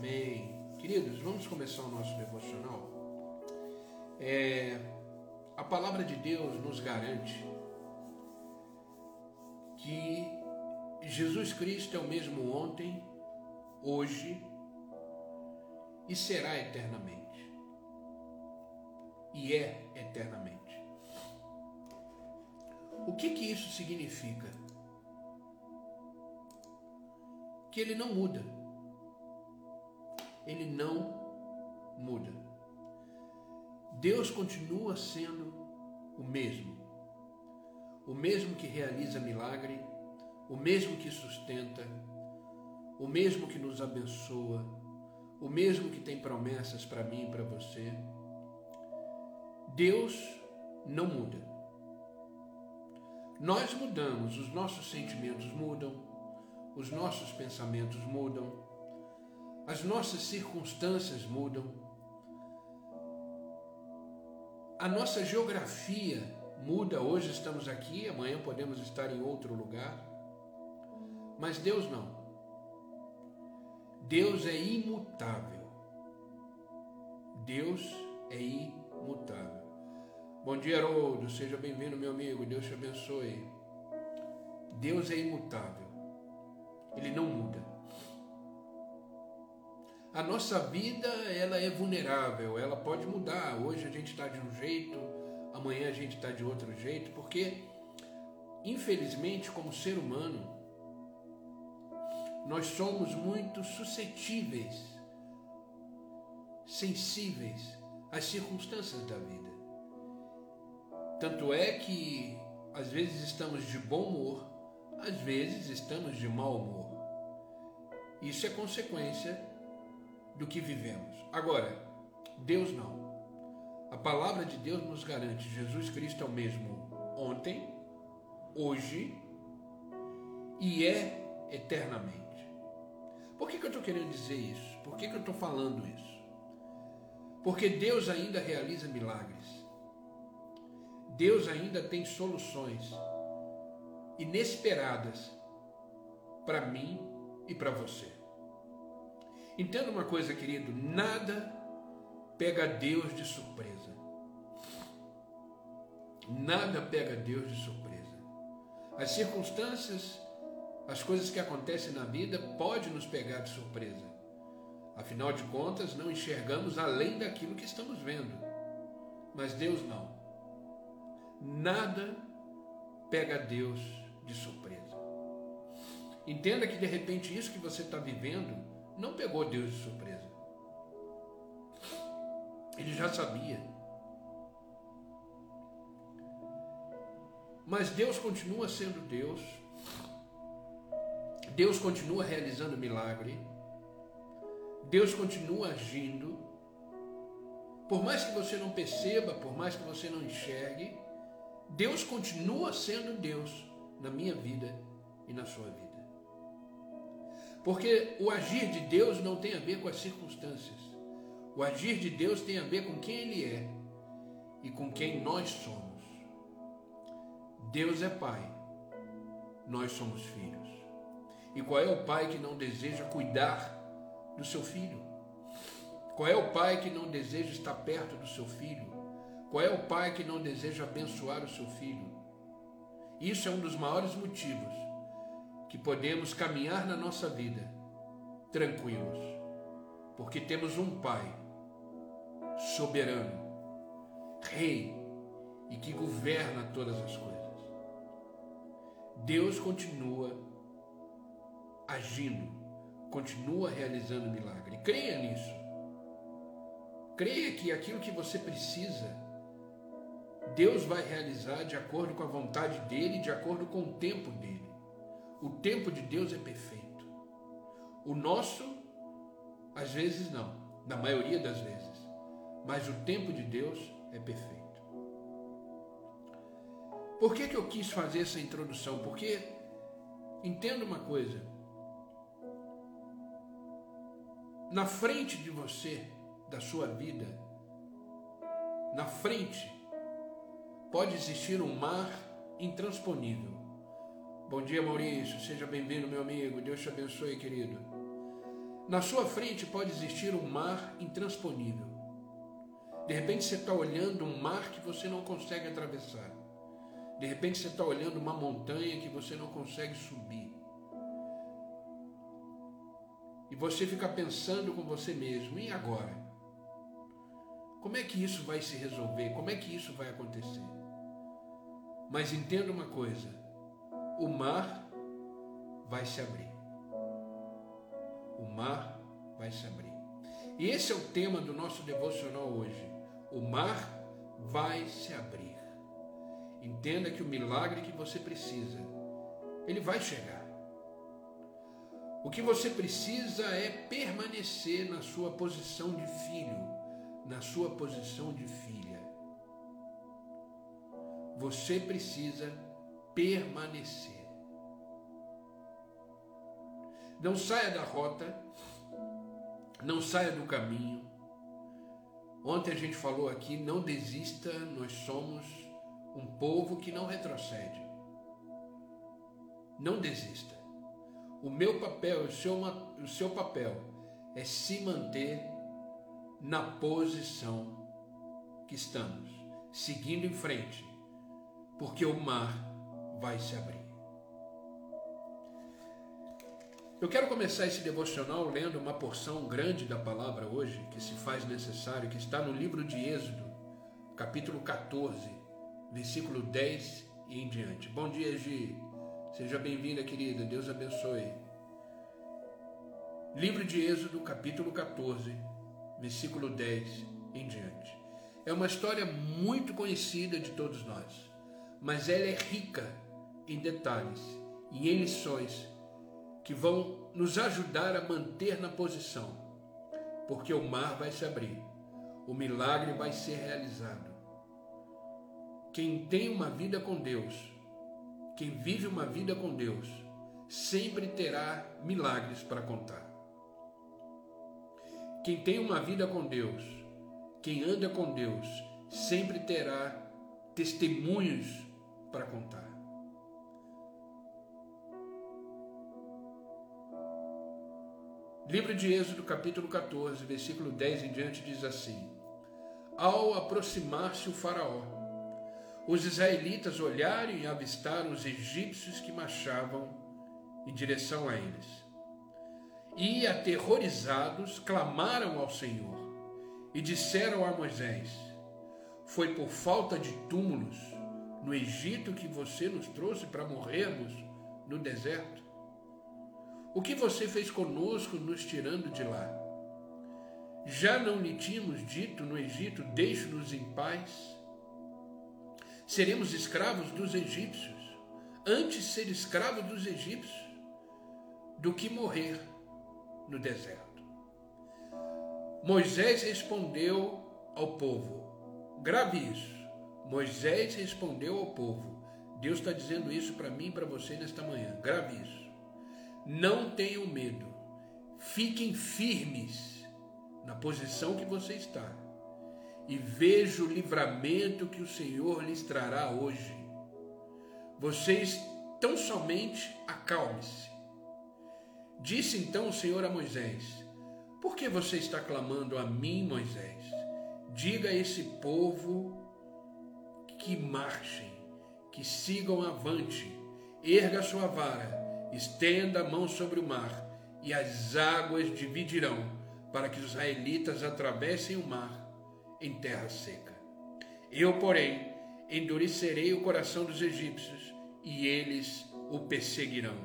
Amém. Queridos, vamos começar o nosso devocional. É, a palavra de Deus nos garante que Jesus Cristo é o mesmo ontem, hoje e será eternamente. E é eternamente. O que que isso significa? Que ele não muda. Ele não muda. Deus continua sendo o mesmo. O mesmo que realiza milagre, o mesmo que sustenta, o mesmo que nos abençoa, o mesmo que tem promessas para mim e para você. Deus não muda. Nós mudamos, os nossos sentimentos mudam, os nossos pensamentos mudam, as nossas circunstâncias mudam, a nossa geografia muda. Hoje estamos aqui, amanhã podemos estar em outro lugar, mas Deus não. Deus é imutável. Deus é imutável. Bom dia, Haroldo. Seja bem-vindo, meu amigo. Deus te abençoe. Deus é imutável. Ele não muda. A nossa vida ela é vulnerável, ela pode mudar. Hoje a gente está de um jeito, amanhã a gente está de outro jeito, porque infelizmente, como ser humano, nós somos muito suscetíveis, sensíveis às circunstâncias da vida. Tanto é que às vezes estamos de bom humor, às vezes estamos de mau humor. Isso é consequência do que vivemos. Agora, Deus não. A palavra de Deus nos garante: Jesus Cristo é o mesmo ontem, hoje e é eternamente. Por que, que eu estou querendo dizer isso? Por que, que eu estou falando isso? Porque Deus ainda realiza milagres. Deus ainda tem soluções inesperadas para mim e para você. Entenda uma coisa, querido: nada pega Deus de surpresa. Nada pega Deus de surpresa. As circunstâncias, as coisas que acontecem na vida, pode nos pegar de surpresa. Afinal de contas, não enxergamos além daquilo que estamos vendo. Mas Deus não. Nada pega Deus de surpresa. Entenda que de repente isso que você está vivendo não pegou Deus de surpresa. Ele já sabia. Mas Deus continua sendo Deus. Deus continua realizando milagre. Deus continua agindo. Por mais que você não perceba, por mais que você não enxergue, Deus continua sendo Deus na minha vida e na sua vida. Porque o agir de Deus não tem a ver com as circunstâncias. O agir de Deus tem a ver com quem Ele é e com quem nós somos. Deus é Pai, nós somos filhos. E qual é o pai que não deseja cuidar do seu filho? Qual é o pai que não deseja estar perto do seu filho? Qual é o pai que não deseja abençoar o seu filho? Isso é um dos maiores motivos que podemos caminhar na nossa vida tranquilos, porque temos um Pai soberano, Rei e que governa todas as coisas. Deus continua agindo, continua realizando milagre. Creia nisso. Creia que aquilo que você precisa, Deus vai realizar de acordo com a vontade dele, de acordo com o tempo dele. O tempo de Deus é perfeito. O nosso, às vezes não, na maioria das vezes. Mas o tempo de Deus é perfeito. Por que, que eu quis fazer essa introdução? Porque entenda uma coisa. Na frente de você, da sua vida, na frente, pode existir um mar intransponível Bom dia, Maurício. Seja bem-vindo, meu amigo. Deus te abençoe, querido. Na sua frente pode existir um mar intransponível. De repente você está olhando um mar que você não consegue atravessar. De repente você está olhando uma montanha que você não consegue subir. E você fica pensando com você mesmo, e agora? Como é que isso vai se resolver? Como é que isso vai acontecer? Mas entenda uma coisa: o mar vai se abrir. O mar vai se abrir. E esse é o tema do nosso devocional hoje. O mar vai se abrir. Entenda que o milagre que você precisa, ele vai chegar. O que você precisa é permanecer na sua posição de filho, na sua posição de filha. Você precisa permanecer. Não saia da rota, não saia do caminho. Ontem a gente falou aqui: não desista, nós somos um povo que não retrocede. Não desista. O meu papel, o seu, o seu papel é se manter na posição que estamos, seguindo em frente, porque o mar vai se abrir. Eu quero começar esse devocional lendo uma porção grande da palavra hoje, que se faz necessário, que está no livro de Êxodo, capítulo 14, versículo 10 e em diante. Bom dia, Gi. Seja bem-vinda, querida. Deus abençoe. Livro de Êxodo, capítulo 14, versículo 10 em diante. É uma história muito conhecida de todos nós, mas ela é rica em detalhes e em lições que vão nos ajudar a manter na posição, porque o mar vai se abrir, o milagre vai ser realizado. Quem tem uma vida com Deus, quem vive uma vida com Deus, sempre terá milagres para contar. Quem tem uma vida com Deus, quem anda com Deus, sempre terá testemunhos para contar. Livro de Êxodo, capítulo 14, versículo 10 em diante, diz assim: Ao aproximar-se o Faraó, os israelitas olharam e avistaram os egípcios que marchavam em direção a eles. E, aterrorizados, clamaram ao Senhor e disseram a Moisés: Foi por falta de túmulos no Egito que você nos trouxe para morrermos no deserto? O que você fez conosco nos tirando de lá? Já não lhe tínhamos dito no Egito: Deixe-nos em paz? seremos escravos dos egípcios. Antes ser escravo dos egípcios do que morrer no deserto. Moisés respondeu ao povo, grave isso. Moisés respondeu ao povo. Deus está dizendo isso para mim e para você nesta manhã. Grave isso. Não tenham medo. Fiquem firmes na posição que você está e veja o livramento que o Senhor lhes trará hoje. Vocês tão somente acalme-se. Disse então o Senhor a Moisés: Por que você está clamando a mim, Moisés? Diga a esse povo que marchem, que sigam avante, erga sua vara, estenda a mão sobre o mar, e as águas dividirão, para que os israelitas atravessem o mar em terra seca. Eu, porém, endurecerei o coração dos egípcios e eles o perseguirão.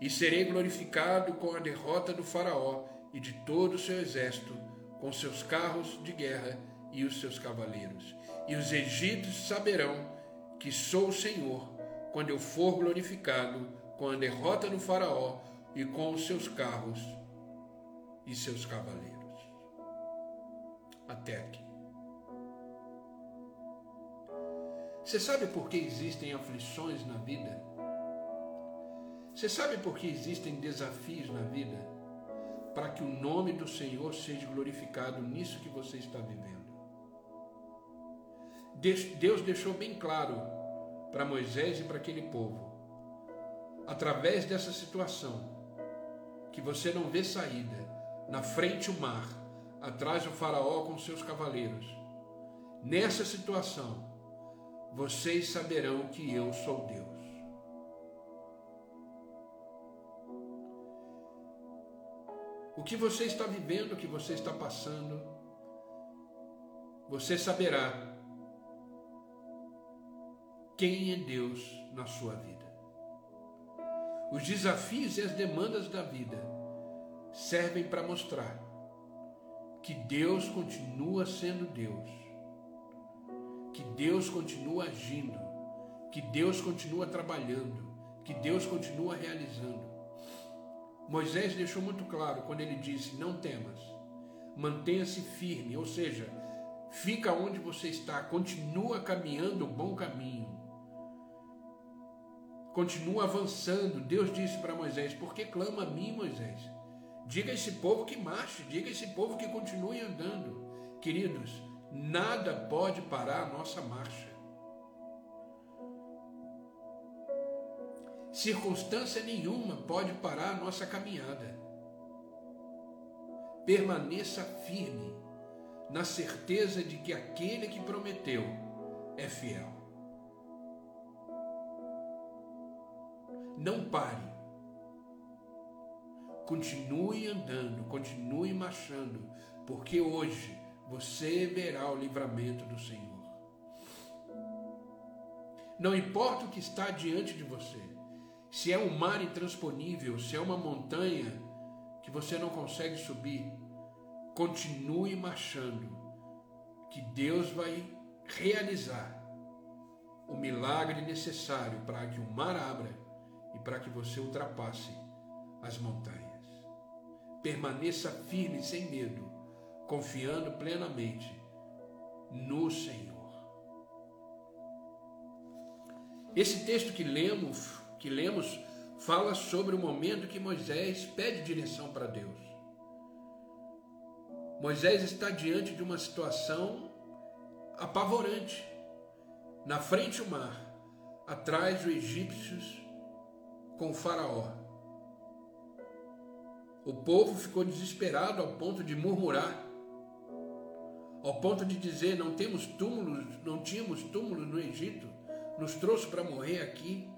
E serei glorificado com a derrota do Faraó e de todo o seu exército, com seus carros de guerra e os seus cavaleiros. E os egípcios saberão que sou o Senhor, quando eu for glorificado com a derrota do Faraó e com os seus carros e seus cavaleiros. Até aqui. Você sabe por que existem aflições na vida? Você sabe por que existem desafios na vida? Para que o nome do Senhor seja glorificado nisso que você está vivendo. Deus deixou bem claro para Moisés e para aquele povo, através dessa situação, que você não vê saída, na frente o mar, atrás o Faraó com seus cavaleiros. Nessa situação, vocês saberão que eu sou Deus. O que você está vivendo, o que você está passando, você saberá quem é Deus na sua vida. Os desafios e as demandas da vida servem para mostrar que Deus continua sendo Deus, que Deus continua agindo, que Deus continua trabalhando, que Deus continua realizando. Moisés deixou muito claro quando ele disse: Não temas, mantenha-se firme, ou seja, fica onde você está, continua caminhando o bom caminho, continua avançando. Deus disse para Moisés: Por que clama a mim, Moisés? Diga a esse povo que marche, diga a esse povo que continue andando. Queridos, nada pode parar a nossa marcha. Circunstância nenhuma pode parar a nossa caminhada. Permaneça firme na certeza de que aquele que prometeu é fiel. Não pare. Continue andando, continue marchando, porque hoje você verá o livramento do Senhor. Não importa o que está diante de você se é um mar intransponível, se é uma montanha que você não consegue subir, continue marchando, que Deus vai realizar o milagre necessário para que o mar abra e para que você ultrapasse as montanhas. Permaneça firme sem medo, confiando plenamente no Senhor. Esse texto que lemos que lemos fala sobre o momento que Moisés pede direção para Deus. Moisés está diante de uma situação apavorante. Na frente o mar, atrás os egípcios com faraó. O povo ficou desesperado ao ponto de murmurar, ao ponto de dizer: não temos túmulos, não tínhamos túmulos no Egito, nos trouxe para morrer aqui.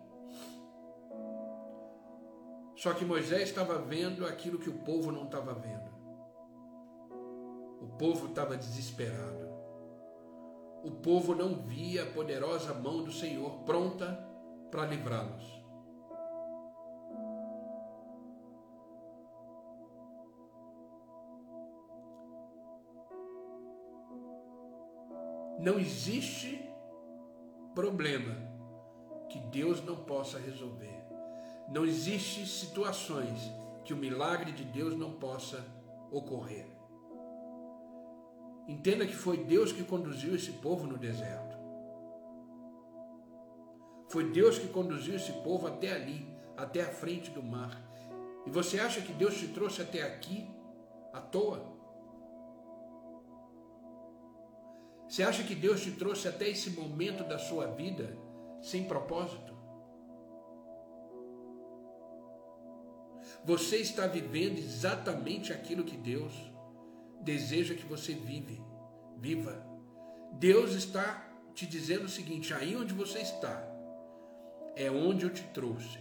Só que Moisés estava vendo aquilo que o povo não estava vendo. O povo estava desesperado. O povo não via a poderosa mão do Senhor pronta para livrá-los. Não existe problema que Deus não possa resolver. Não existe situações que o milagre de Deus não possa ocorrer. Entenda que foi Deus que conduziu esse povo no deserto. Foi Deus que conduziu esse povo até ali, até a frente do mar. E você acha que Deus te trouxe até aqui à toa? Você acha que Deus te trouxe até esse momento da sua vida sem propósito? Você está vivendo exatamente aquilo que Deus deseja que você vive, viva. Deus está te dizendo o seguinte: aí onde você está, é onde eu te trouxe.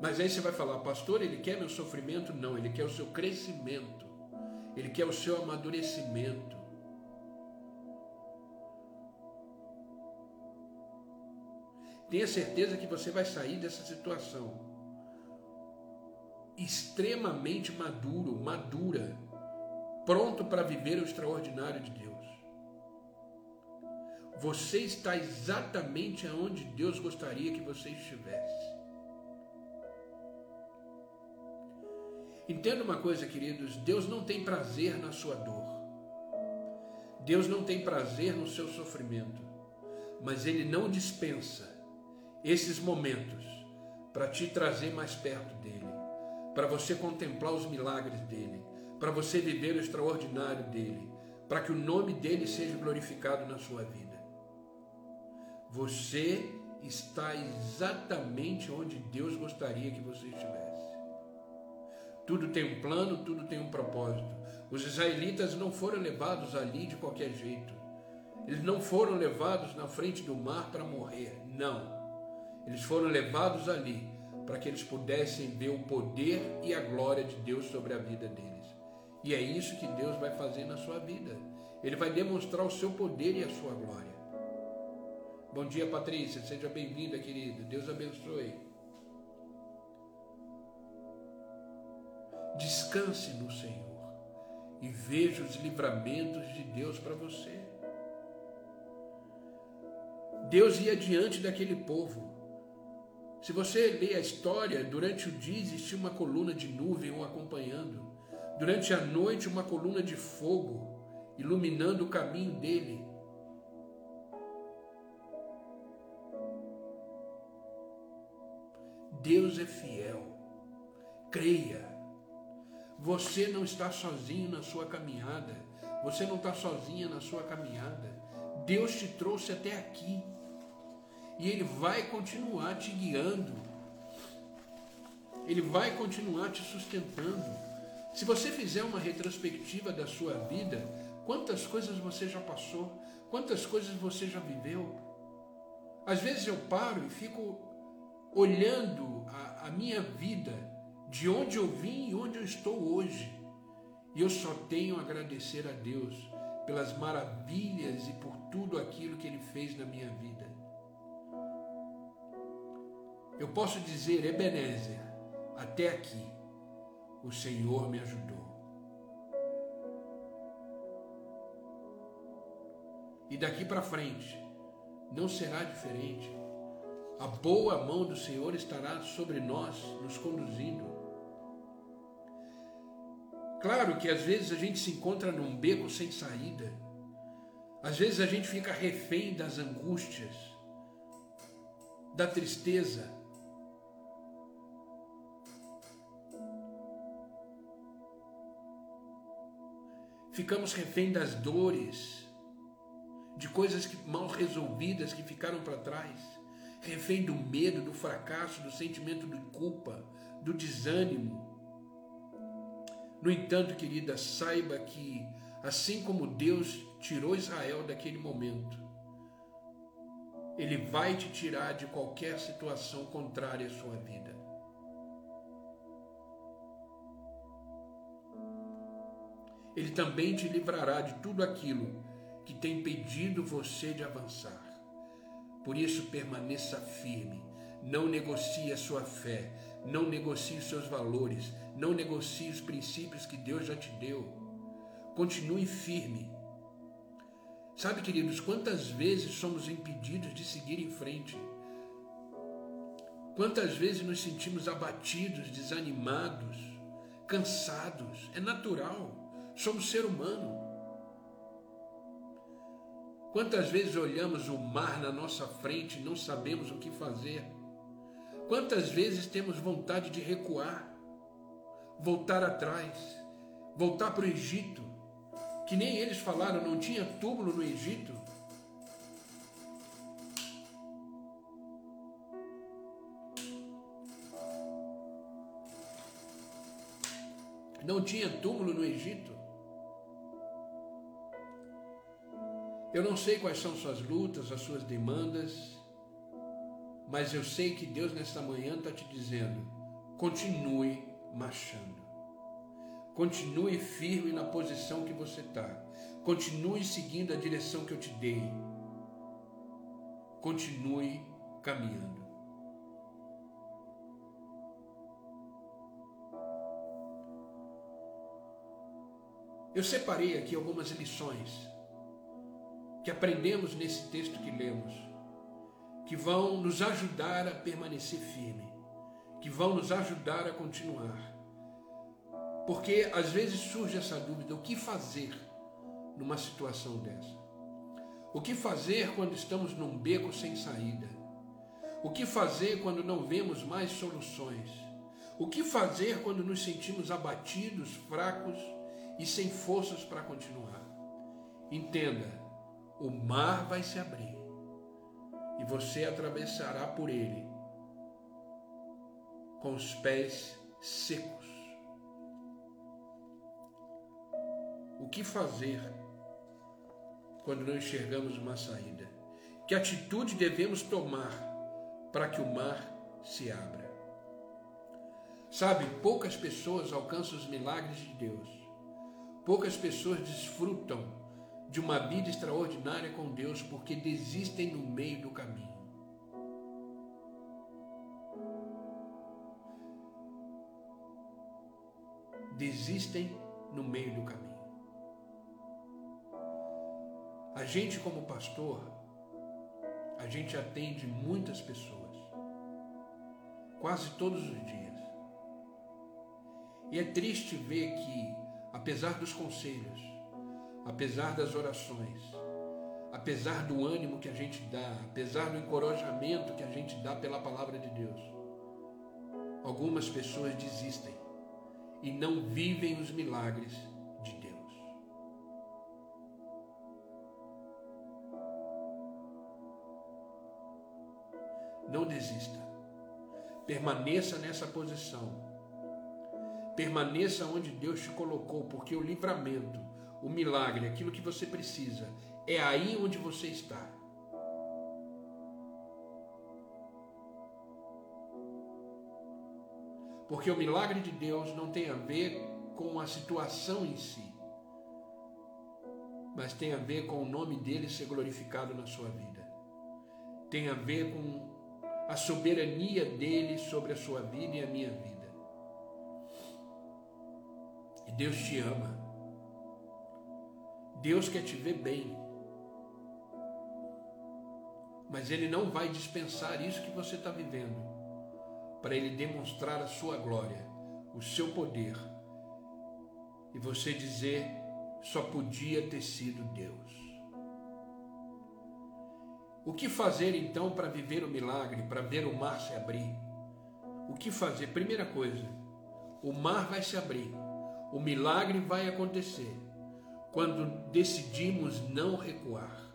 Mas aí você vai falar, pastor, ele quer meu sofrimento? Não, ele quer o seu crescimento, ele quer o seu amadurecimento. Tenha certeza que você vai sair dessa situação extremamente maduro, madura, pronto para viver o extraordinário de Deus. Você está exatamente aonde Deus gostaria que você estivesse. Entenda uma coisa, queridos: Deus não tem prazer na sua dor. Deus não tem prazer no seu sofrimento. Mas Ele não dispensa esses momentos para te trazer mais perto dele para você contemplar os milagres dele, para você viver o extraordinário dele, para que o nome dele seja glorificado na sua vida. Você está exatamente onde Deus gostaria que você estivesse. Tudo tem um plano, tudo tem um propósito. Os israelitas não foram levados ali de qualquer jeito. Eles não foram levados na frente do mar para morrer. Não. Eles foram levados ali para que eles pudessem ver o poder e a glória de Deus sobre a vida deles. E é isso que Deus vai fazer na sua vida. Ele vai demonstrar o seu poder e a sua glória. Bom dia, Patrícia. Seja bem-vinda, querida. Deus abençoe. Descanse no Senhor e veja os livramentos de Deus para você. Deus ia diante daquele povo se você lê a história, durante o dia existia uma coluna de nuvem o acompanhando. Durante a noite, uma coluna de fogo iluminando o caminho dele. Deus é fiel. Creia. Você não está sozinho na sua caminhada. Você não está sozinha na sua caminhada. Deus te trouxe até aqui e Ele vai continuar te guiando. Ele vai continuar te sustentando. Se você fizer uma retrospectiva da sua vida, quantas coisas você já passou, quantas coisas você já viveu. Às vezes eu paro e fico olhando a, a minha vida, de onde eu vim e onde eu estou hoje. E eu só tenho a agradecer a Deus pelas maravilhas e por tudo aquilo que Ele fez na minha vida eu posso dizer, Ebenezer, até aqui o Senhor me ajudou. E daqui para frente não será diferente. A boa mão do Senhor estará sobre nós, nos conduzindo. Claro que às vezes a gente se encontra num beco sem saída. Às vezes a gente fica refém das angústias, da tristeza, ficamos refém das dores, de coisas que, mal resolvidas que ficaram para trás, refém do medo, do fracasso, do sentimento de culpa, do desânimo. No entanto, querida, saiba que, assim como Deus tirou Israel daquele momento, Ele vai te tirar de qualquer situação contrária à sua vida. Ele também te livrará de tudo aquilo que tem impedido você de avançar. Por isso, permaneça firme. Não negocie a sua fé. Não negocie os seus valores. Não negocie os princípios que Deus já te deu. Continue firme. Sabe, queridos, quantas vezes somos impedidos de seguir em frente? Quantas vezes nos sentimos abatidos, desanimados, cansados? É natural. Somos ser humano. Quantas vezes olhamos o mar na nossa frente e não sabemos o que fazer? Quantas vezes temos vontade de recuar, voltar atrás, voltar para o Egito, que nem eles falaram, não tinha túmulo no Egito? Não tinha túmulo no Egito? Eu não sei quais são suas lutas, as suas demandas, mas eu sei que Deus nesta manhã está te dizendo: continue marchando, continue firme na posição que você está, continue seguindo a direção que eu te dei, continue caminhando. Eu separei aqui algumas lições que aprendemos nesse texto que lemos, que vão nos ajudar a permanecer firme, que vão nos ajudar a continuar. Porque às vezes surge essa dúvida: o que fazer numa situação dessa? O que fazer quando estamos num beco sem saída? O que fazer quando não vemos mais soluções? O que fazer quando nos sentimos abatidos, fracos e sem forças para continuar? Entenda, o mar vai se abrir e você atravessará por ele com os pés secos. O que fazer quando não enxergamos uma saída? Que atitude devemos tomar para que o mar se abra? Sabe, poucas pessoas alcançam os milagres de Deus. Poucas pessoas desfrutam de uma vida extraordinária com Deus porque desistem no meio do caminho. Desistem no meio do caminho. A gente, como pastor, a gente atende muitas pessoas, quase todos os dias. E é triste ver que, apesar dos conselhos, apesar das orações, apesar do ânimo que a gente dá, apesar do encorajamento que a gente dá pela palavra de Deus, algumas pessoas desistem e não vivem os milagres de Deus. Não desista. Permaneça nessa posição Permaneça onde Deus te colocou, porque o livramento, o milagre, aquilo que você precisa, é aí onde você está. Porque o milagre de Deus não tem a ver com a situação em si, mas tem a ver com o nome dele ser glorificado na sua vida. Tem a ver com a soberania dele sobre a sua vida e a minha vida. E Deus te ama. Deus quer te ver bem. Mas Ele não vai dispensar isso que você está vivendo para Ele demonstrar a sua glória, o seu poder. E você dizer, só podia ter sido Deus. O que fazer então para viver o milagre, para ver o mar se abrir? O que fazer? Primeira coisa, o mar vai se abrir o milagre vai acontecer quando decidimos não recuar.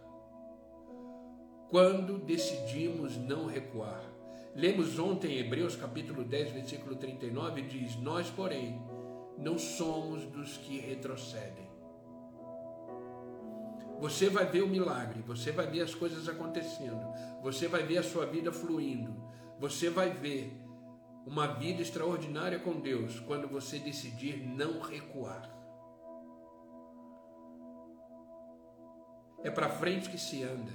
Quando decidimos não recuar. Lemos ontem em Hebreus capítulo 10, versículo 39, diz: Nós, porém, não somos dos que retrocedem. Você vai ver o milagre, você vai ver as coisas acontecendo, você vai ver a sua vida fluindo, você vai ver uma vida extraordinária com Deus quando você decidir não recuar. É para frente que se anda,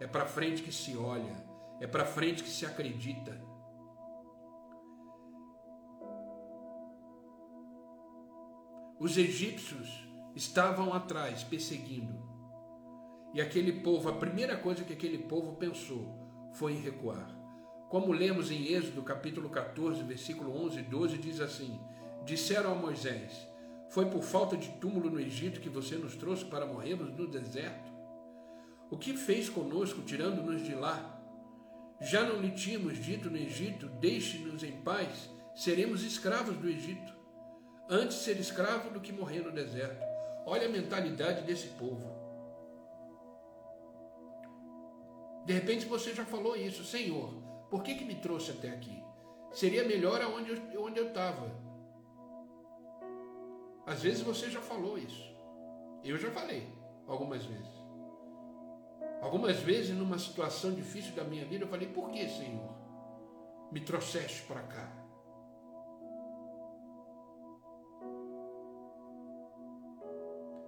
é para frente que se olha, é para frente que se acredita. Os egípcios estavam atrás, perseguindo. E aquele povo, a primeira coisa que aquele povo pensou foi em recuar. Como lemos em Êxodo capítulo 14, versículo 11 e 12, diz assim: Disseram a Moisés: Foi por falta de túmulo no Egito que você nos trouxe para morrermos no deserto? O que fez conosco, tirando-nos de lá? Já não lhe tínhamos dito no Egito: Deixe-nos em paz, seremos escravos do Egito. Antes ser escravo do que morrer no deserto. Olha a mentalidade desse povo. De repente você já falou isso, Senhor. Por que, que me trouxe até aqui? Seria melhor aonde eu onde eu estava. Às vezes você já falou isso. Eu já falei algumas vezes. Algumas vezes, numa situação difícil da minha vida, eu falei: Por que, Senhor, me trouxeste para cá?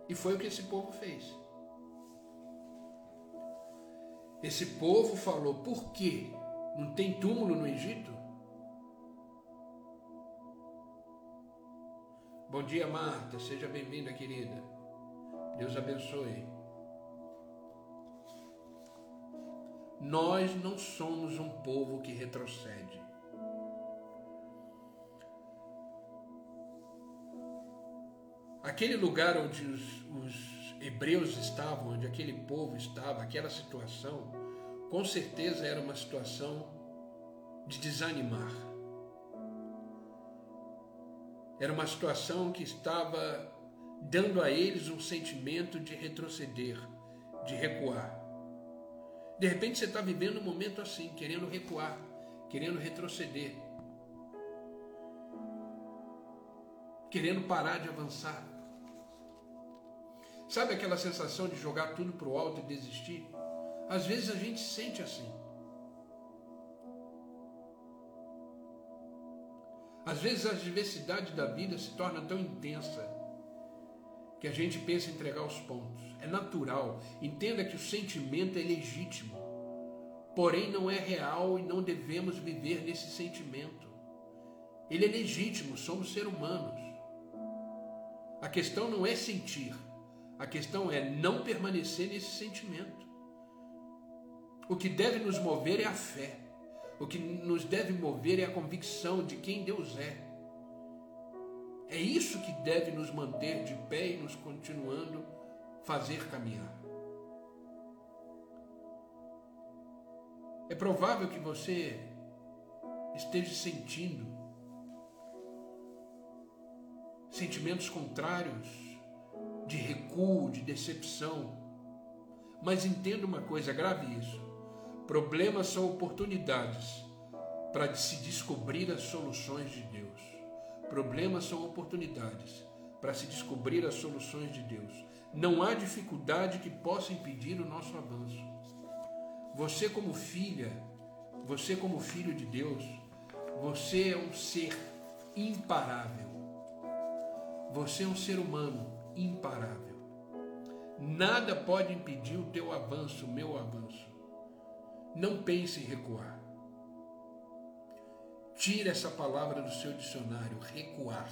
E foi o que esse povo fez. Esse povo falou: Por quê? Não tem túmulo no Egito? Bom dia, Marta. Seja bem-vinda, querida. Deus abençoe. Nós não somos um povo que retrocede. Aquele lugar onde os, os hebreus estavam, onde aquele povo estava, aquela situação, com certeza era uma situação de desanimar. Era uma situação que estava dando a eles um sentimento de retroceder, de recuar. De repente você está vivendo um momento assim, querendo recuar, querendo retroceder, querendo parar de avançar. Sabe aquela sensação de jogar tudo para o alto e desistir? Às vezes a gente sente assim. Às vezes a diversidade da vida se torna tão intensa que a gente pensa em entregar os pontos. É natural. Entenda que o sentimento é legítimo. Porém, não é real e não devemos viver nesse sentimento. Ele é legítimo, somos seres humanos. A questão não é sentir, a questão é não permanecer nesse sentimento. O que deve nos mover é a fé. O que nos deve mover é a convicção de quem Deus é. É isso que deve nos manter de pé e nos continuando fazer caminhar. É provável que você esteja sentindo sentimentos contrários de recuo, de decepção. Mas entenda uma coisa, grave isso. Problemas são oportunidades para se descobrir as soluções de Deus. Problemas são oportunidades para se descobrir as soluções de Deus. Não há dificuldade que possa impedir o nosso avanço. Você, como filha, você, como filho de Deus, você é um ser imparável. Você é um ser humano imparável. Nada pode impedir o teu avanço, o meu avanço. Não pense em recuar. Tire essa palavra do seu dicionário, recuar.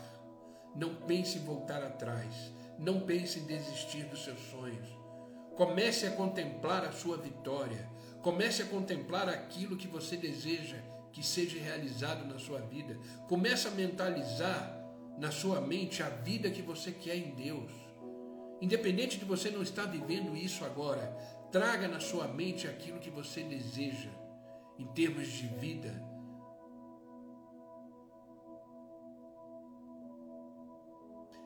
Não pense em voltar atrás. Não pense em desistir dos seus sonhos. Comece a contemplar a sua vitória. Comece a contemplar aquilo que você deseja que seja realizado na sua vida. Comece a mentalizar na sua mente a vida que você quer em Deus. Independente de você não estar vivendo isso agora, traga na sua mente aquilo que você deseja em termos de vida.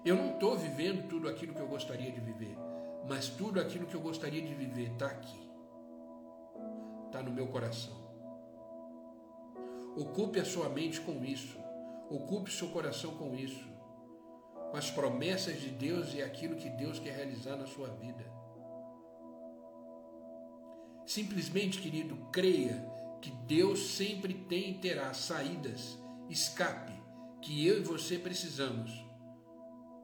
Eu não estou vivendo tudo aquilo que eu gostaria de viver, mas tudo aquilo que eu gostaria de viver está aqui, está no meu coração. Ocupe a sua mente com isso. Ocupe seu coração com isso, com as promessas de Deus e aquilo que Deus quer realizar na sua vida. Simplesmente, querido, creia que Deus sempre tem e terá saídas, escape, que eu e você precisamos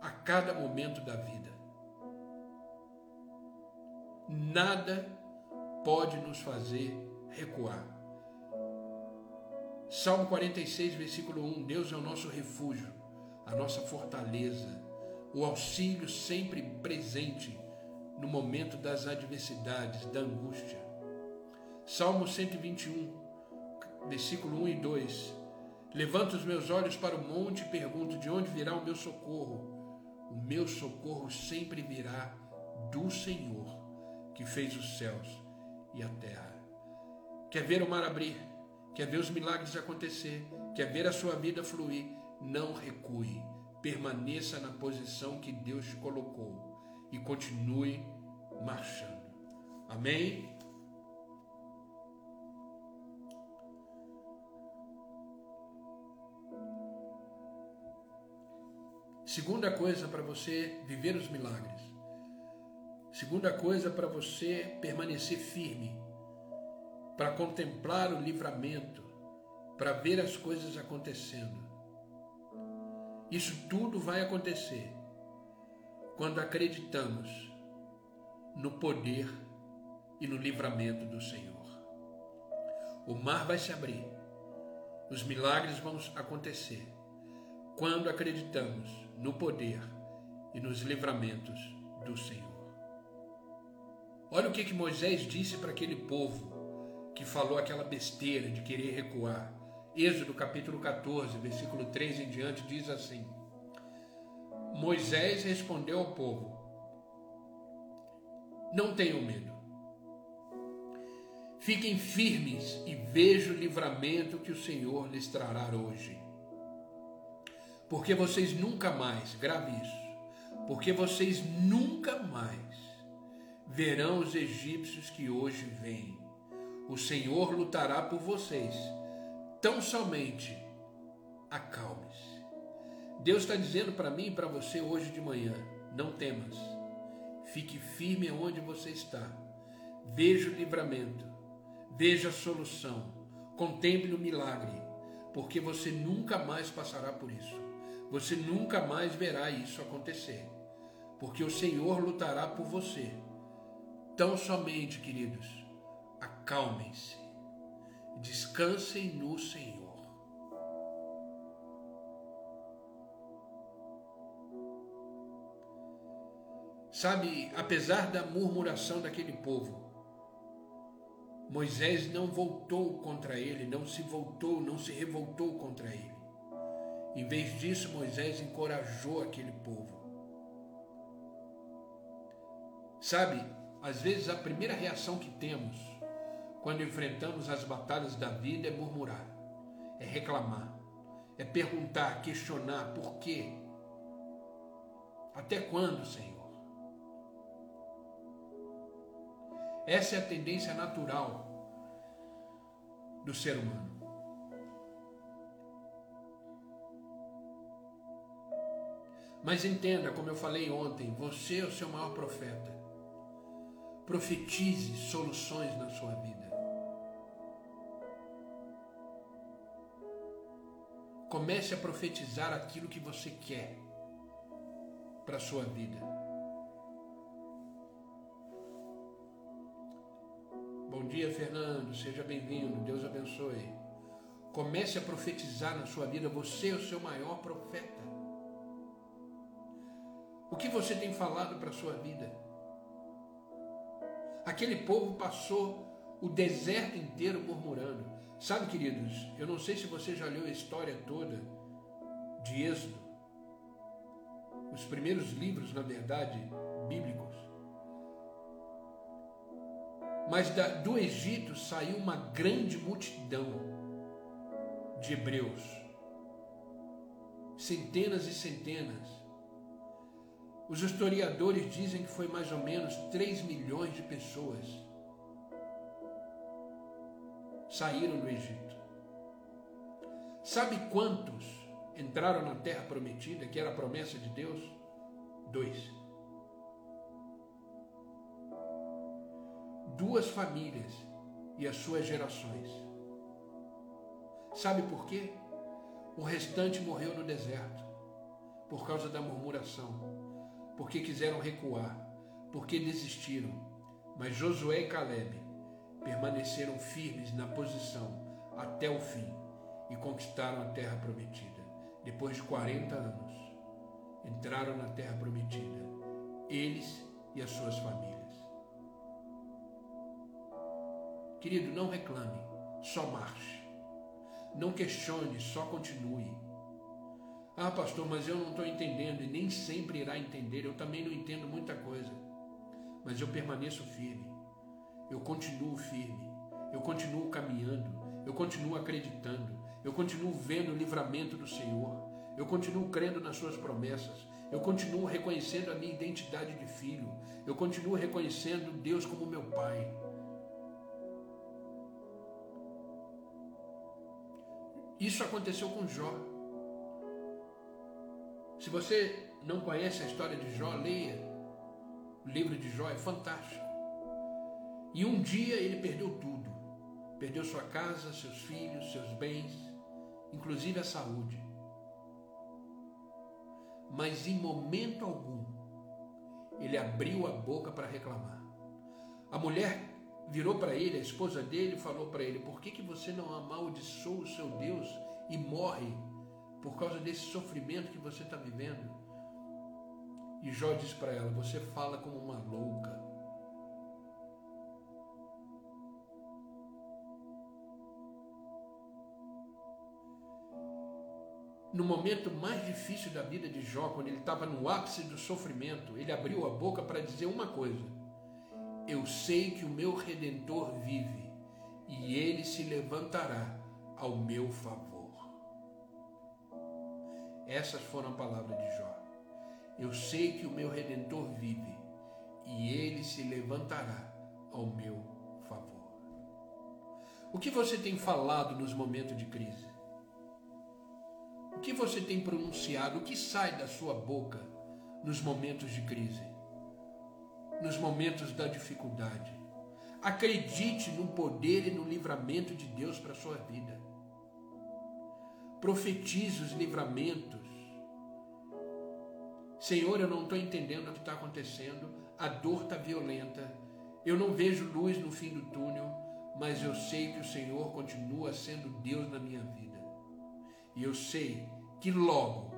a cada momento da vida. Nada pode nos fazer recuar. Salmo 46, versículo 1: Deus é o nosso refúgio, a nossa fortaleza, o auxílio sempre presente no momento das adversidades, da angústia. Salmo 121, versículo 1 e 2: Levanto os meus olhos para o monte e pergunto: de onde virá o meu socorro? O meu socorro sempre virá do Senhor, que fez os céus e a terra. Quer ver o mar abrir? quer ver os milagres acontecer, quer ver a sua vida fluir, não recue. Permaneça na posição que Deus colocou e continue marchando. Amém? Segunda coisa para você viver os milagres. Segunda coisa para você permanecer firme para contemplar o livramento, para ver as coisas acontecendo. Isso tudo vai acontecer quando acreditamos no poder e no livramento do Senhor. O mar vai se abrir, os milagres vão acontecer quando acreditamos no poder e nos livramentos do Senhor. Olha o que, que Moisés disse para aquele povo que falou aquela besteira de querer recuar. Êxodo capítulo 14, versículo 3 em diante diz assim: Moisés respondeu ao povo: Não tenham medo. Fiquem firmes e vejam o livramento que o Senhor lhes trará hoje. Porque vocês nunca mais, grave isso, porque vocês nunca mais verão os egípcios que hoje vêm o Senhor lutará por vocês. Tão somente acalme-se. Deus está dizendo para mim e para você hoje de manhã: não temas, Fique firme onde você está. Veja o livramento, veja a solução, contemple o milagre, porque você nunca mais passará por isso. Você nunca mais verá isso acontecer, porque o Senhor lutará por você. Tão somente, queridos, acalmem-se, descansem no Senhor. Sabe, apesar da murmuração daquele povo, Moisés não voltou contra ele, não se voltou, não se revoltou contra ele. Em vez disso, Moisés encorajou aquele povo. Sabe, às vezes a primeira reação que temos quando enfrentamos as batalhas da vida é murmurar, é reclamar, é perguntar, questionar por quê. Até quando, Senhor? Essa é a tendência natural do ser humano. Mas entenda, como eu falei ontem, você é o seu maior profeta. Profetize soluções na sua vida. Comece a profetizar aquilo que você quer para a sua vida. Bom dia, Fernando. Seja bem-vindo. Deus abençoe. Comece a profetizar na sua vida. Você é o seu maior profeta. Que você tem falado para a sua vida? Aquele povo passou o deserto inteiro murmurando. Sabe, queridos, eu não sei se você já leu a história toda de Êxodo. Os primeiros livros, na verdade, bíblicos. Mas da, do Egito saiu uma grande multidão de hebreus, centenas e centenas. Os historiadores dizem que foi mais ou menos 3 milhões de pessoas saíram do Egito. Sabe quantos entraram na terra prometida, que era a promessa de Deus? Dois. duas famílias e as suas gerações. Sabe por quê? O restante morreu no deserto por causa da murmuração, porque quiseram recuar, porque desistiram. Mas Josué e Caleb permaneceram firmes na posição até o fim e conquistaram a terra prometida. Depois de 40 anos, entraram na terra prometida, eles e as suas famílias. Querido, não reclame, só marche. Não questione, só continue. Ah, pastor, mas eu não estou entendendo e nem sempre irá entender. Eu também não entendo muita coisa. Mas eu permaneço firme. Eu continuo firme. Eu continuo caminhando. Eu continuo acreditando. Eu continuo vendo o livramento do Senhor. Eu continuo crendo nas Suas promessas. Eu continuo reconhecendo a minha identidade de filho. Eu continuo reconhecendo Deus como meu Pai. Isso aconteceu com Jó. Se você não conhece a história de Jó, leia. O livro de Jó é fantástico. E um dia ele perdeu tudo. Perdeu sua casa, seus filhos, seus bens, inclusive a saúde. Mas em momento algum ele abriu a boca para reclamar. A mulher virou para ele, a esposa dele, falou para ele: Por que, que você não amaldiçoa o seu Deus e morre por causa desse sofrimento que você está vivendo? E Jó diz para ela: Você fala como uma louca. No momento mais difícil da vida de Jó, quando ele estava no ápice do sofrimento, ele abriu a boca para dizer uma coisa: eu sei que o meu redentor vive e ele se levantará ao meu favor. Essas foram as palavras de Jó. Eu sei que o meu redentor vive e ele se levantará ao meu favor. O que você tem falado nos momentos de crise? O que você tem pronunciado? O que sai da sua boca nos momentos de crise? nos momentos da dificuldade. Acredite no poder e no livramento de Deus para a sua vida. Profetize os livramentos. Senhor, eu não estou entendendo o que está acontecendo, a dor está violenta, eu não vejo luz no fim do túnel, mas eu sei que o Senhor continua sendo Deus na minha vida. E eu sei que logo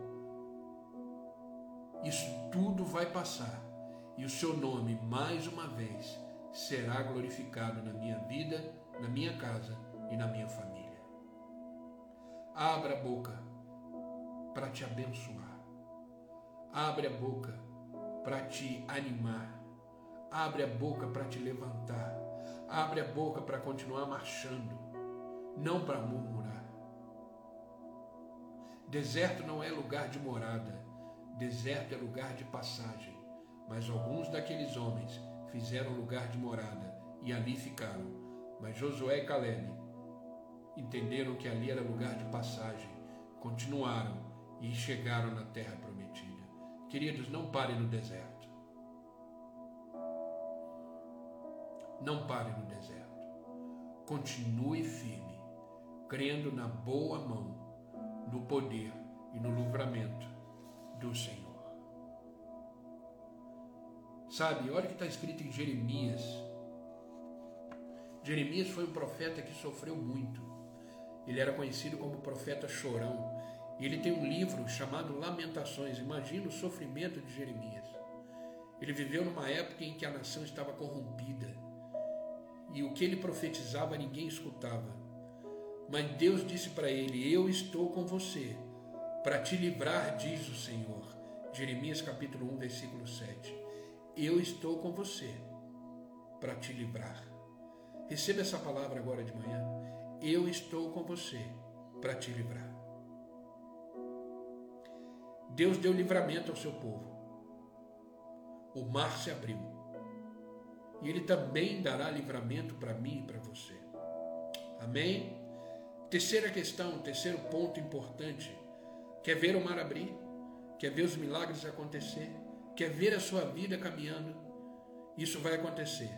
isso tudo vai passar e o seu nome, mais uma vez, será glorificado na minha vida, na minha casa e na minha família. Abra a boca para te abençoar. Abre a boca para te animar. Abre a boca para te levantar. Abre a boca para continuar marchando, não para murmurar. Deserto não é lugar de morada, deserto é lugar de passagem. Mas alguns daqueles homens fizeram lugar de morada e ali ficaram. Mas Josué e Caleb entenderam que ali era lugar de passagem, continuaram e chegaram na terra prometida. Queridos, não parem no deserto. Não parem no deserto. Continue firme, crendo na boa mão, no poder e no livramento do Senhor. Sabe, olha o que está escrito em Jeremias. Jeremias foi um profeta que sofreu muito. Ele era conhecido como profeta chorão. E ele tem um livro chamado Lamentações. Imagina o sofrimento de Jeremias. Ele viveu numa época em que a nação estava corrompida. E o que ele profetizava ninguém escutava. Mas Deus disse para ele: Eu estou com você para te livrar, diz o Senhor. Jeremias capítulo 1, versículo 7 eu estou com você para te livrar. Receba essa palavra agora de manhã. Eu estou com você para te livrar. Deus deu livramento ao seu povo. O mar se abriu. E Ele também dará livramento para mim e para você. Amém? Terceira questão, terceiro ponto importante. Quer ver o mar abrir? Quer ver os milagres acontecer? quer ver a sua vida caminhando, isso vai acontecer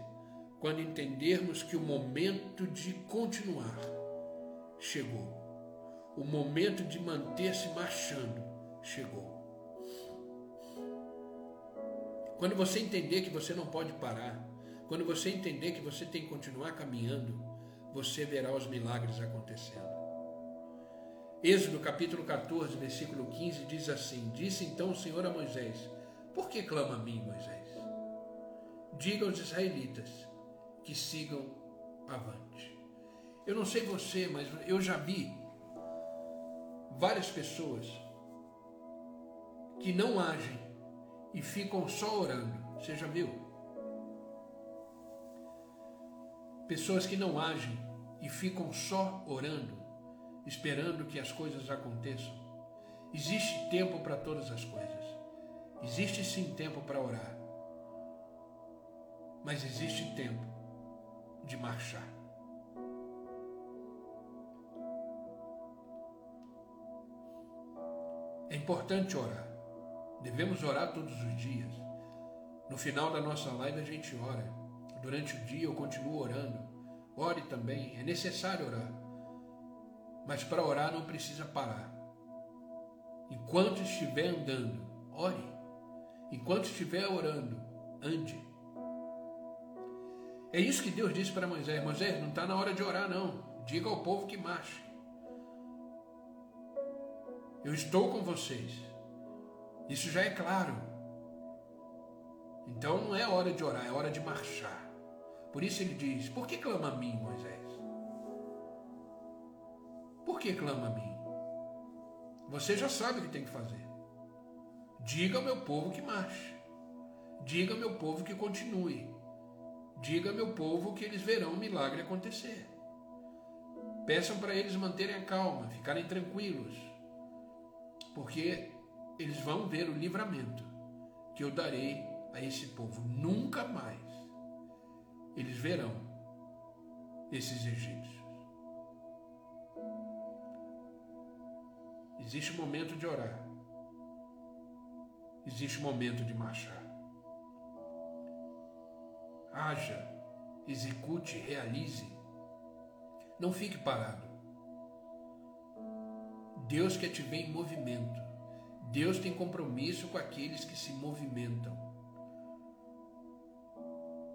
quando entendermos que o momento de continuar chegou. O momento de manter-se marchando chegou. Quando você entender que você não pode parar, quando você entender que você tem que continuar caminhando, você verá os milagres acontecendo. Êxodo capítulo 14, versículo 15 diz assim: Disse então o Senhor a Moisés: por que clama a mim, Moisés? Diga aos israelitas que sigam avante. Eu não sei você, mas eu já vi várias pessoas que não agem e ficam só orando. Você já viu? Pessoas que não agem e ficam só orando, esperando que as coisas aconteçam. Existe tempo para todas as coisas. Existe sim tempo para orar, mas existe tempo de marchar. É importante orar. Devemos orar todos os dias. No final da nossa live a gente ora. Durante o dia eu continuo orando. Ore também, é necessário orar. Mas para orar não precisa parar. Enquanto estiver andando, ore. Enquanto estiver orando, ande. É isso que Deus disse para Moisés: Moisés, não está na hora de orar, não. Diga ao povo que marche. Eu estou com vocês. Isso já é claro. Então não é hora de orar, é hora de marchar. Por isso ele diz: Por que clama a mim, Moisés? Por que clama a mim? Você já sabe o que tem que fazer. Diga ao meu povo que marche. Diga ao meu povo que continue. Diga ao meu povo que eles verão o milagre acontecer. Peçam para eles manterem a calma, ficarem tranquilos, porque eles vão ver o livramento que eu darei a esse povo. Nunca mais eles verão esses egípcios. Existe um momento de orar existe um momento de marchar. Haja, execute, realize. Não fique parado. Deus quer te ver em movimento. Deus tem compromisso com aqueles que se movimentam.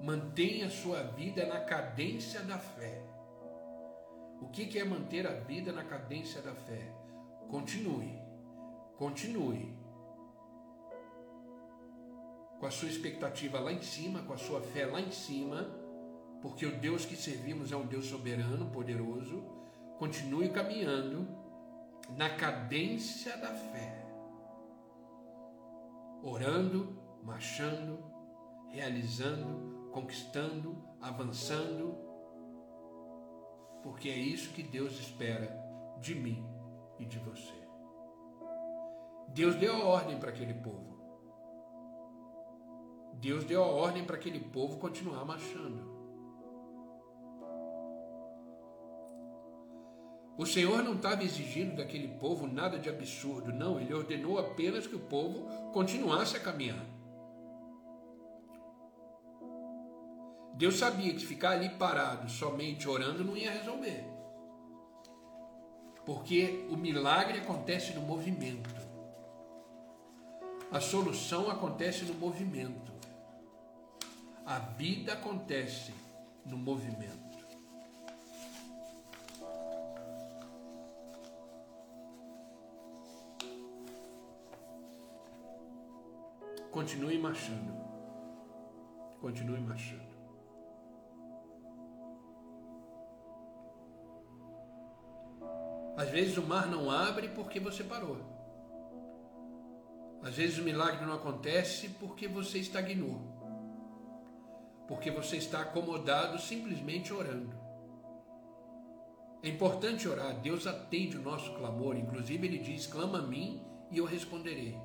Mantenha sua vida na cadência da fé. O que é manter a vida na cadência da fé? Continue, continue. Com a sua expectativa lá em cima, com a sua fé lá em cima, porque o Deus que servimos é um Deus soberano, poderoso. Continue caminhando na cadência da fé, orando, marchando, realizando, conquistando, avançando, porque é isso que Deus espera de mim e de você. Deus deu a ordem para aquele povo. Deus deu a ordem para aquele povo continuar marchando. O Senhor não estava exigindo daquele povo nada de absurdo, não, ele ordenou apenas que o povo continuasse a caminhar. Deus sabia que ficar ali parado, somente orando, não ia resolver. Porque o milagre acontece no movimento. A solução acontece no movimento. A vida acontece no movimento. Continue marchando. Continue marchando. Às vezes o mar não abre porque você parou. Às vezes o milagre não acontece porque você estagnou. Porque você está acomodado simplesmente orando. É importante orar, Deus atende o nosso clamor, inclusive ele diz: clama a mim e eu responderei.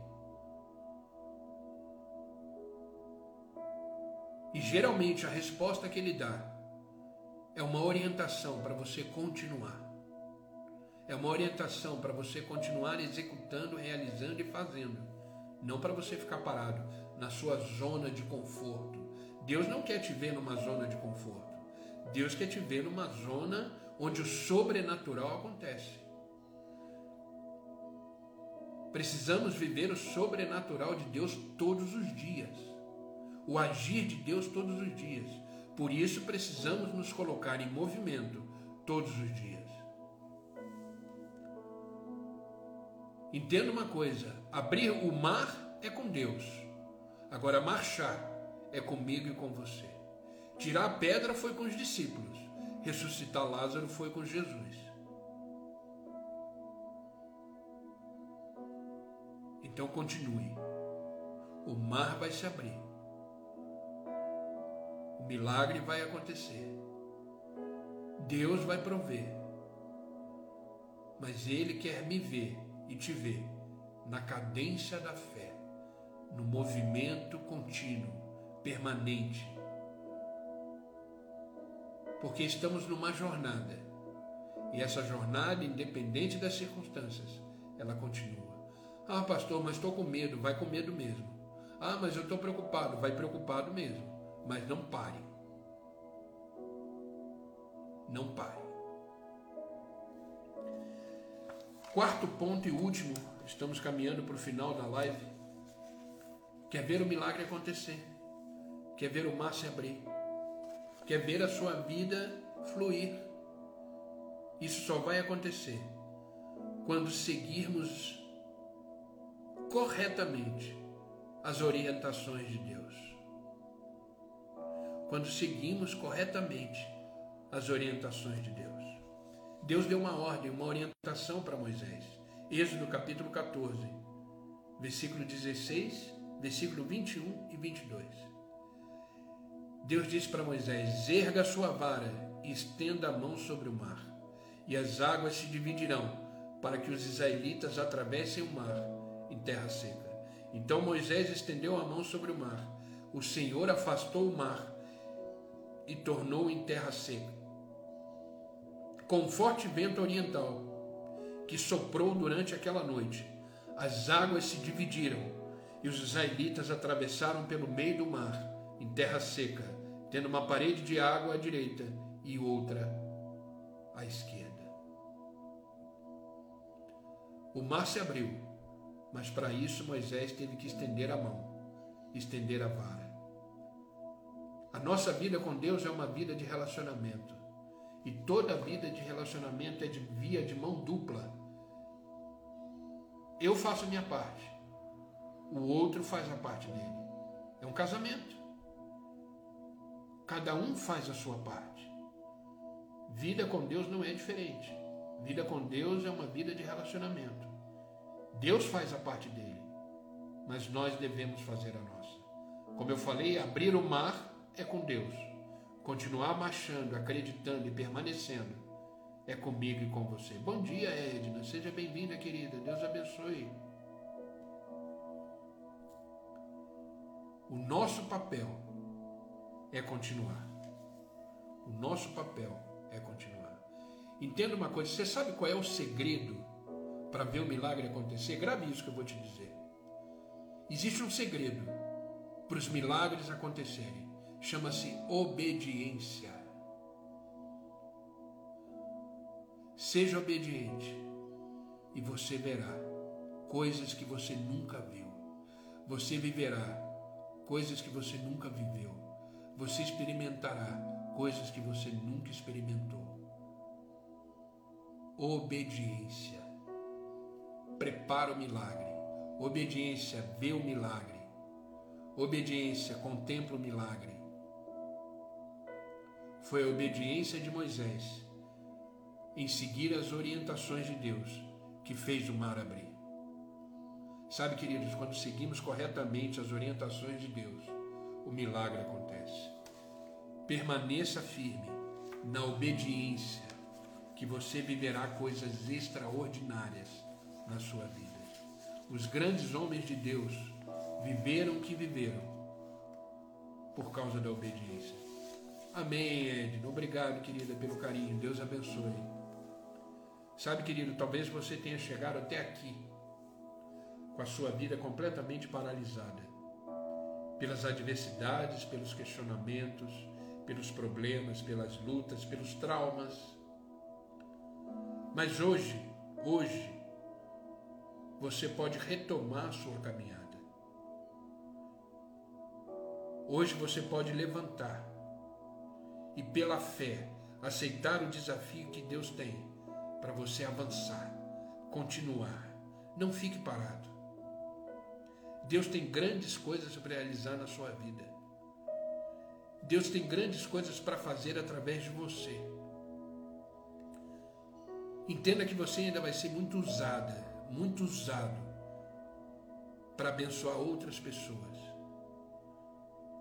E geralmente a resposta que ele dá é uma orientação para você continuar. É uma orientação para você continuar executando, realizando e fazendo. Não para você ficar parado na sua zona de conforto. Deus não quer te ver numa zona de conforto. Deus quer te ver numa zona onde o sobrenatural acontece. Precisamos viver o sobrenatural de Deus todos os dias o agir de Deus todos os dias. Por isso precisamos nos colocar em movimento todos os dias. Entenda uma coisa: abrir o mar é com Deus, agora marchar é comigo e com você. Tirar a pedra foi com os discípulos, ressuscitar Lázaro foi com Jesus. Então continue. O mar vai se abrir o milagre vai acontecer. Deus vai prover. Mas Ele quer me ver e te ver na cadência da fé, no movimento contínuo, permanente. Porque estamos numa jornada. E essa jornada, independente das circunstâncias, ela continua. Ah, pastor, mas estou com medo. Vai com medo mesmo. Ah, mas eu estou preocupado. Vai preocupado mesmo mas não pare. Não pare. Quarto ponto e último, estamos caminhando para o final da live. Quer ver o milagre acontecer? Quer ver o mar se abrir? Quer ver a sua vida fluir? Isso só vai acontecer quando seguirmos corretamente as orientações de Deus quando seguimos corretamente as orientações de Deus. Deus deu uma ordem, uma orientação para Moisés. Êxodo capítulo 14, versículo 16, versículo 21 e 22. Deus disse para Moisés: Erga sua vara e estenda a mão sobre o mar, e as águas se dividirão, para que os israelitas atravessem o mar em terra seca. Então Moisés estendeu a mão sobre o mar. O Senhor afastou o mar e tornou em terra seca. Com forte vento oriental, que soprou durante aquela noite, as águas se dividiram e os israelitas atravessaram pelo meio do mar, em terra seca, tendo uma parede de água à direita e outra à esquerda. O mar se abriu, mas para isso Moisés teve que estender a mão, estender a vara. A nossa vida com Deus é uma vida de relacionamento. E toda vida de relacionamento é de via de mão dupla. Eu faço a minha parte, o outro faz a parte dele. É um casamento. Cada um faz a sua parte. Vida com Deus não é diferente. Vida com Deus é uma vida de relacionamento. Deus faz a parte dele, mas nós devemos fazer a nossa. Como eu falei, abrir o mar é com Deus. Continuar marchando, acreditando e permanecendo é comigo e com você. Bom dia, Edna. Seja bem-vinda, querida. Deus abençoe. O nosso papel é continuar. O nosso papel é continuar. Entenda uma coisa, você sabe qual é o segredo para ver o milagre acontecer? Grave isso que eu vou te dizer. Existe um segredo para os milagres acontecerem. Chama-se obediência. Seja obediente e você verá coisas que você nunca viu. Você viverá coisas que você nunca viveu. Você experimentará coisas que você nunca experimentou. Obediência. Prepara o milagre. Obediência vê o milagre. Obediência contempla o milagre. Foi a obediência de Moisés em seguir as orientações de Deus que fez o mar abrir. Sabe, queridos, quando seguimos corretamente as orientações de Deus, o milagre acontece. Permaneça firme na obediência, que você viverá coisas extraordinárias na sua vida. Os grandes homens de Deus viveram o que viveram por causa da obediência. Amém, Edno. Obrigado, querida, pelo carinho. Deus abençoe. Sabe, querido, talvez você tenha chegado até aqui com a sua vida completamente paralisada pelas adversidades, pelos questionamentos, pelos problemas, pelas lutas, pelos traumas. Mas hoje, hoje, você pode retomar sua caminhada. Hoje você pode levantar e, pela fé, aceitar o desafio que Deus tem para você avançar, continuar. Não fique parado. Deus tem grandes coisas para realizar na sua vida. Deus tem grandes coisas para fazer através de você. Entenda que você ainda vai ser muito usada, muito usado para abençoar outras pessoas.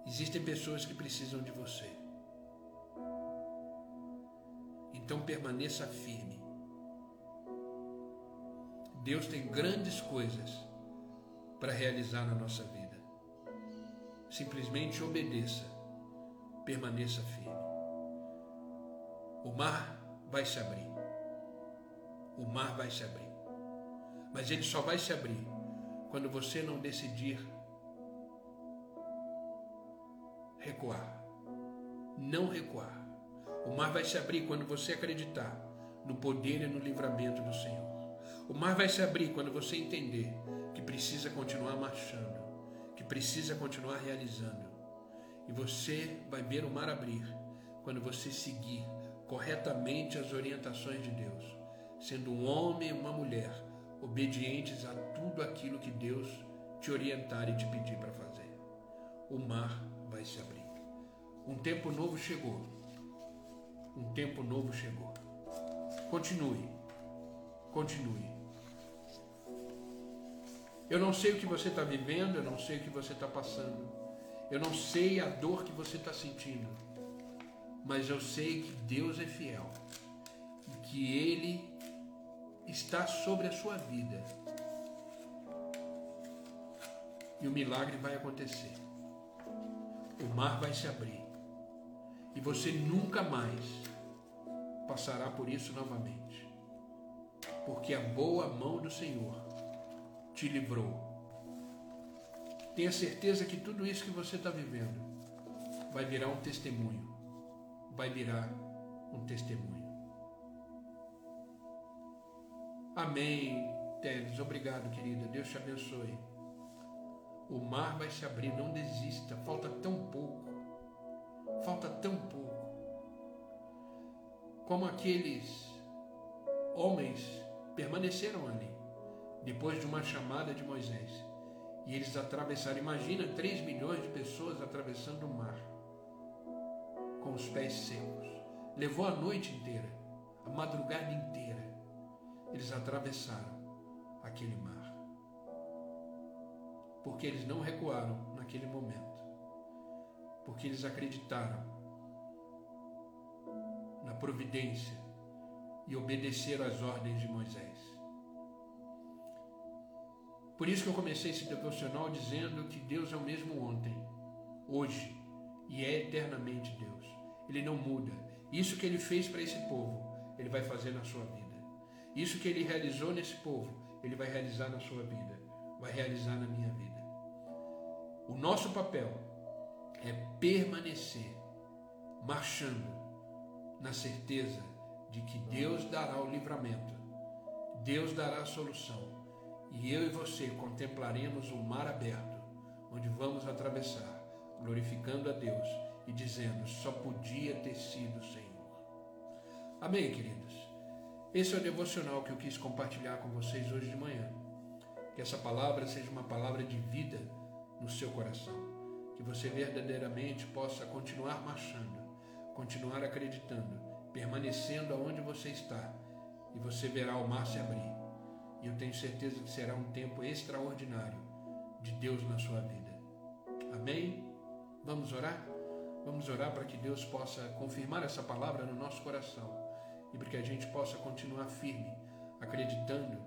Existem pessoas que precisam de você. Então permaneça firme. Deus tem grandes coisas para realizar na nossa vida. Simplesmente obedeça, permaneça firme. O mar vai se abrir. O mar vai se abrir. Mas ele só vai se abrir quando você não decidir recuar. Não recuar. O mar vai se abrir quando você acreditar no poder e no livramento do Senhor. O mar vai se abrir quando você entender que precisa continuar marchando, que precisa continuar realizando. E você vai ver o mar abrir quando você seguir corretamente as orientações de Deus, sendo um homem e uma mulher obedientes a tudo aquilo que Deus te orientar e te pedir para fazer. O mar vai se abrir. Um tempo novo chegou. Um tempo novo chegou. Continue. Continue. Eu não sei o que você está vivendo, eu não sei o que você está passando, eu não sei a dor que você está sentindo, mas eu sei que Deus é fiel e que Ele está sobre a sua vida. E o milagre vai acontecer. O mar vai se abrir. E você nunca mais passará por isso novamente. Porque a boa mão do Senhor te livrou. Tenha certeza que tudo isso que você está vivendo vai virar um testemunho. Vai virar um testemunho. Amém, Teles. Obrigado, querida. Deus te abençoe. O mar vai se abrir, não desista. Falta tão pouco. Falta tão pouco. Como aqueles homens permaneceram ali, depois de uma chamada de Moisés. E eles atravessaram. Imagina 3 milhões de pessoas atravessando o mar com os pés secos. Levou a noite inteira, a madrugada inteira. Eles atravessaram aquele mar. Porque eles não recuaram naquele momento. Porque eles acreditaram na providência e obedeceram às ordens de Moisés. Por isso que eu comecei esse devocional dizendo que Deus é o mesmo ontem, hoje e é eternamente Deus. Ele não muda. Isso que ele fez para esse povo, ele vai fazer na sua vida. Isso que ele realizou nesse povo, ele vai realizar na sua vida, vai realizar na minha vida. O nosso papel é permanecer marchando na certeza de que Deus dará o livramento, Deus dará a solução, e eu e você contemplaremos o mar aberto, onde vamos atravessar, glorificando a Deus e dizendo: só podia ter sido o Senhor. Amém, queridos? Esse é o devocional que eu quis compartilhar com vocês hoje de manhã. Que essa palavra seja uma palavra de vida no seu coração. Que você verdadeiramente possa continuar marchando, continuar acreditando, permanecendo aonde você está. E você verá o mar se abrir. E eu tenho certeza que será um tempo extraordinário de Deus na sua vida. Amém? Vamos orar? Vamos orar para que Deus possa confirmar essa palavra no nosso coração e para que a gente possa continuar firme, acreditando,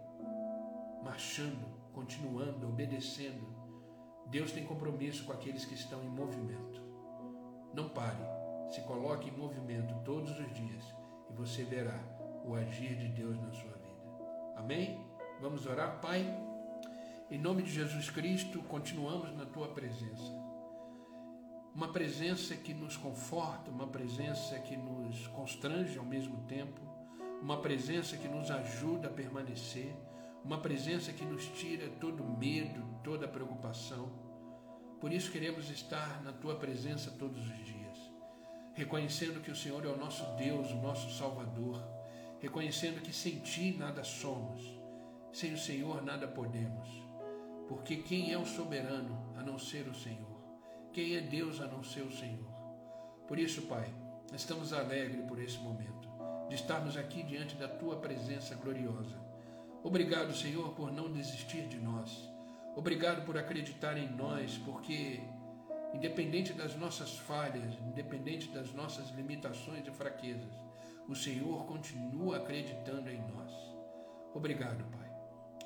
marchando, continuando, obedecendo. Deus tem compromisso com aqueles que estão em movimento. Não pare, se coloque em movimento todos os dias e você verá o agir de Deus na sua vida. Amém? Vamos orar, Pai? Em nome de Jesus Cristo, continuamos na tua presença uma presença que nos conforta, uma presença que nos constrange ao mesmo tempo, uma presença que nos ajuda a permanecer, uma presença que nos tira todo medo, toda preocupação. Por isso queremos estar na tua presença todos os dias, reconhecendo que o Senhor é o nosso Deus, o nosso Salvador, reconhecendo que sem ti nada somos, sem o Senhor nada podemos, porque quem é o soberano a não ser o Senhor? Quem é Deus a não ser o Senhor? Por isso, Pai, estamos alegres por esse momento, de estarmos aqui diante da Tua presença gloriosa. Obrigado, Senhor, por não desistir de nós. Obrigado por acreditar em nós, porque, independente das nossas falhas, independente das nossas limitações e fraquezas, o Senhor continua acreditando em nós. Obrigado, Pai.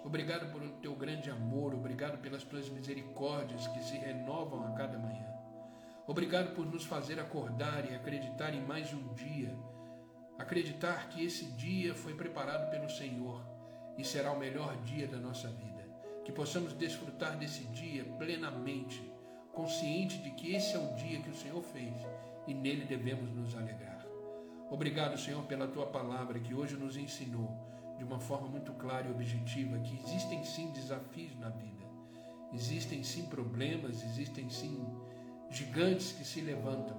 Obrigado por teu grande amor, obrigado pelas tuas misericórdias que se renovam a cada manhã. Obrigado por nos fazer acordar e acreditar em mais um dia. Acreditar que esse dia foi preparado pelo Senhor e será o melhor dia da nossa vida. Que possamos desfrutar desse dia plenamente, consciente de que esse é o dia que o Senhor fez e nele devemos nos alegrar. Obrigado, Senhor, pela tua palavra que hoje nos ensinou de uma forma muito clara e objetiva que existem sim desafios na vida, existem sim problemas, existem sim gigantes que se levantam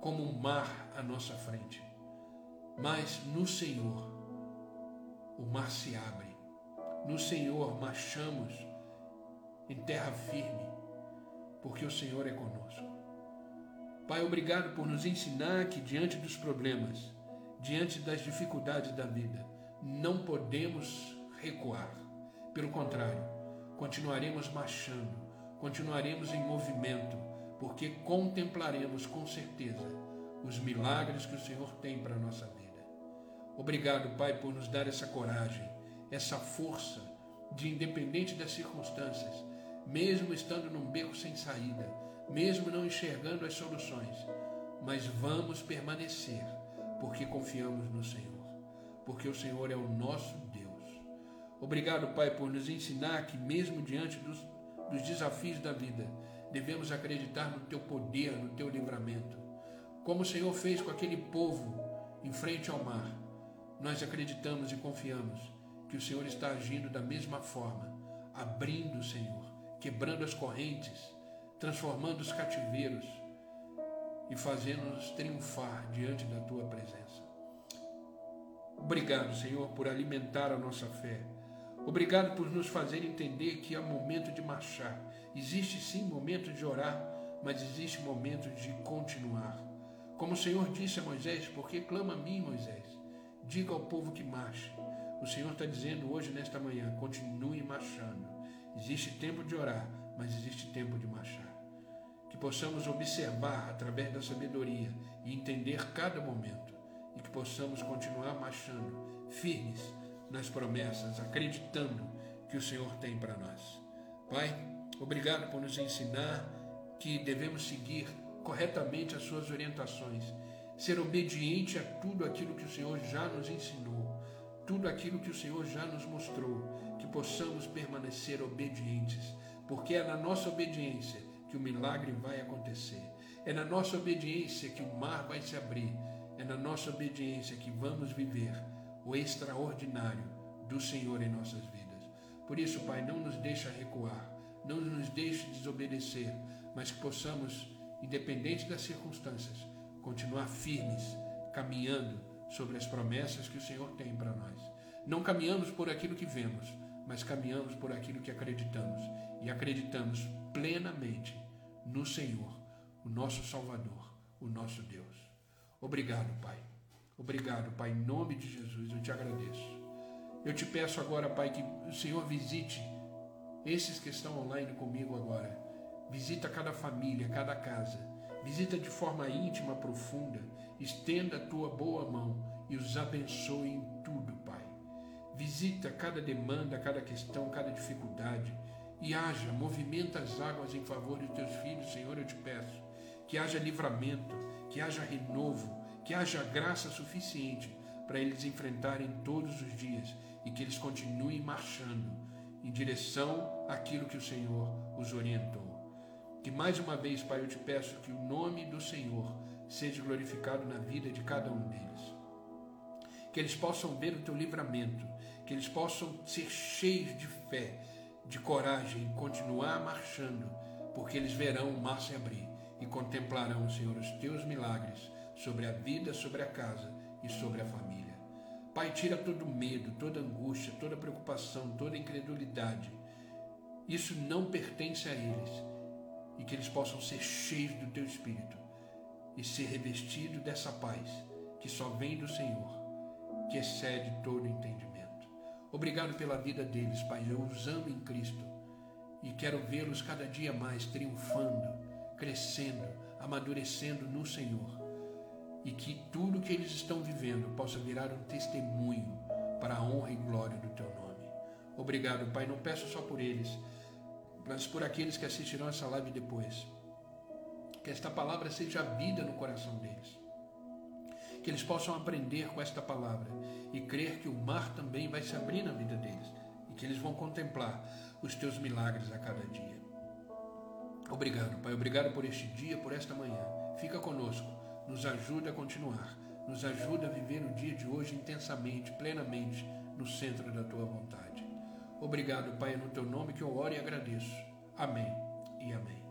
como um mar à nossa frente. Mas no Senhor o mar se abre. No Senhor marchamos em terra firme, porque o Senhor é conosco. Pai, obrigado por nos ensinar que diante dos problemas, diante das dificuldades da vida, não podemos recuar. Pelo contrário, continuaremos marchando, continuaremos em movimento, porque contemplaremos com certeza os milagres que o Senhor tem para a nossa vida. Obrigado, Pai, por nos dar essa coragem, essa força de, independente das circunstâncias, mesmo estando num beco sem saída, mesmo não enxergando as soluções, mas vamos permanecer, porque confiamos no Senhor porque o Senhor é o nosso Deus. Obrigado, Pai, por nos ensinar que, mesmo diante dos, dos desafios da vida, devemos acreditar no teu poder, no teu livramento. Como o Senhor fez com aquele povo em frente ao mar, nós acreditamos e confiamos que o Senhor está agindo da mesma forma, abrindo, Senhor, quebrando as correntes, transformando os cativeiros e fazendo-nos triunfar diante da tua presença. Obrigado, Senhor, por alimentar a nossa fé. Obrigado por nos fazer entender que há momento de marchar. Existe sim momento de orar, mas existe momento de continuar. Como o Senhor disse a Moisés, porque clama a mim, Moisés, diga ao povo que marche. O Senhor está dizendo hoje, nesta manhã, continue marchando. Existe tempo de orar, mas existe tempo de marchar. Que possamos observar através da sabedoria e entender cada momento e que possamos continuar marchando firmes nas promessas, acreditando que o Senhor tem para nós. Pai, obrigado por nos ensinar que devemos seguir corretamente as suas orientações, ser obediente a tudo aquilo que o Senhor já nos ensinou, tudo aquilo que o Senhor já nos mostrou, que possamos permanecer obedientes, porque é na nossa obediência que o milagre vai acontecer. É na nossa obediência que o mar vai se abrir é na nossa obediência que vamos viver o extraordinário do Senhor em nossas vidas. Por isso, Pai, não nos deixa recuar, não nos deixe desobedecer, mas que possamos, independente das circunstâncias, continuar firmes, caminhando sobre as promessas que o Senhor tem para nós. Não caminhamos por aquilo que vemos, mas caminhamos por aquilo que acreditamos e acreditamos plenamente no Senhor, o nosso Salvador, o nosso Deus. Obrigado, Pai. Obrigado, Pai. Em nome de Jesus, eu te agradeço. Eu te peço agora, Pai, que o Senhor visite esses que estão online comigo agora. Visita cada família, cada casa. Visita de forma íntima, profunda. Estenda a tua boa mão e os abençoe em tudo, Pai. Visita cada demanda, cada questão, cada dificuldade. E haja, movimenta as águas em favor dos teus filhos, Senhor, eu te peço. Que haja livramento, que haja renovo, que haja graça suficiente para eles enfrentarem todos os dias e que eles continuem marchando em direção àquilo que o Senhor os orientou. Que mais uma vez, Pai, eu te peço que o nome do Senhor seja glorificado na vida de cada um deles. Que eles possam ver o teu livramento, que eles possam ser cheios de fé, de coragem continuar marchando, porque eles verão o mar se abrir e contemplarão, Senhor, os teus milagres sobre a vida, sobre a casa e sobre a família. Pai, tira todo medo, toda angústia, toda preocupação, toda incredulidade. Isso não pertence a eles e que eles possam ser cheios do teu espírito e ser revestidos dessa paz que só vem do Senhor, que excede todo entendimento. Obrigado pela vida deles, Pai. Eu os amo em Cristo e quero vê-los cada dia mais triunfando crescendo, amadurecendo no Senhor. E que tudo que eles estão vivendo possa virar um testemunho para a honra e glória do teu nome. Obrigado, Pai. Não peço só por eles, mas por aqueles que assistirão essa live depois. Que esta palavra seja vida no coração deles. Que eles possam aprender com esta palavra e crer que o mar também vai se abrir na vida deles e que eles vão contemplar os teus milagres a cada dia. Obrigado, Pai. Obrigado por este dia, por esta manhã. Fica conosco. Nos ajuda a continuar. Nos ajuda a viver o dia de hoje intensamente, plenamente, no centro da tua vontade. Obrigado, Pai, no teu nome que eu oro e agradeço. Amém e amém.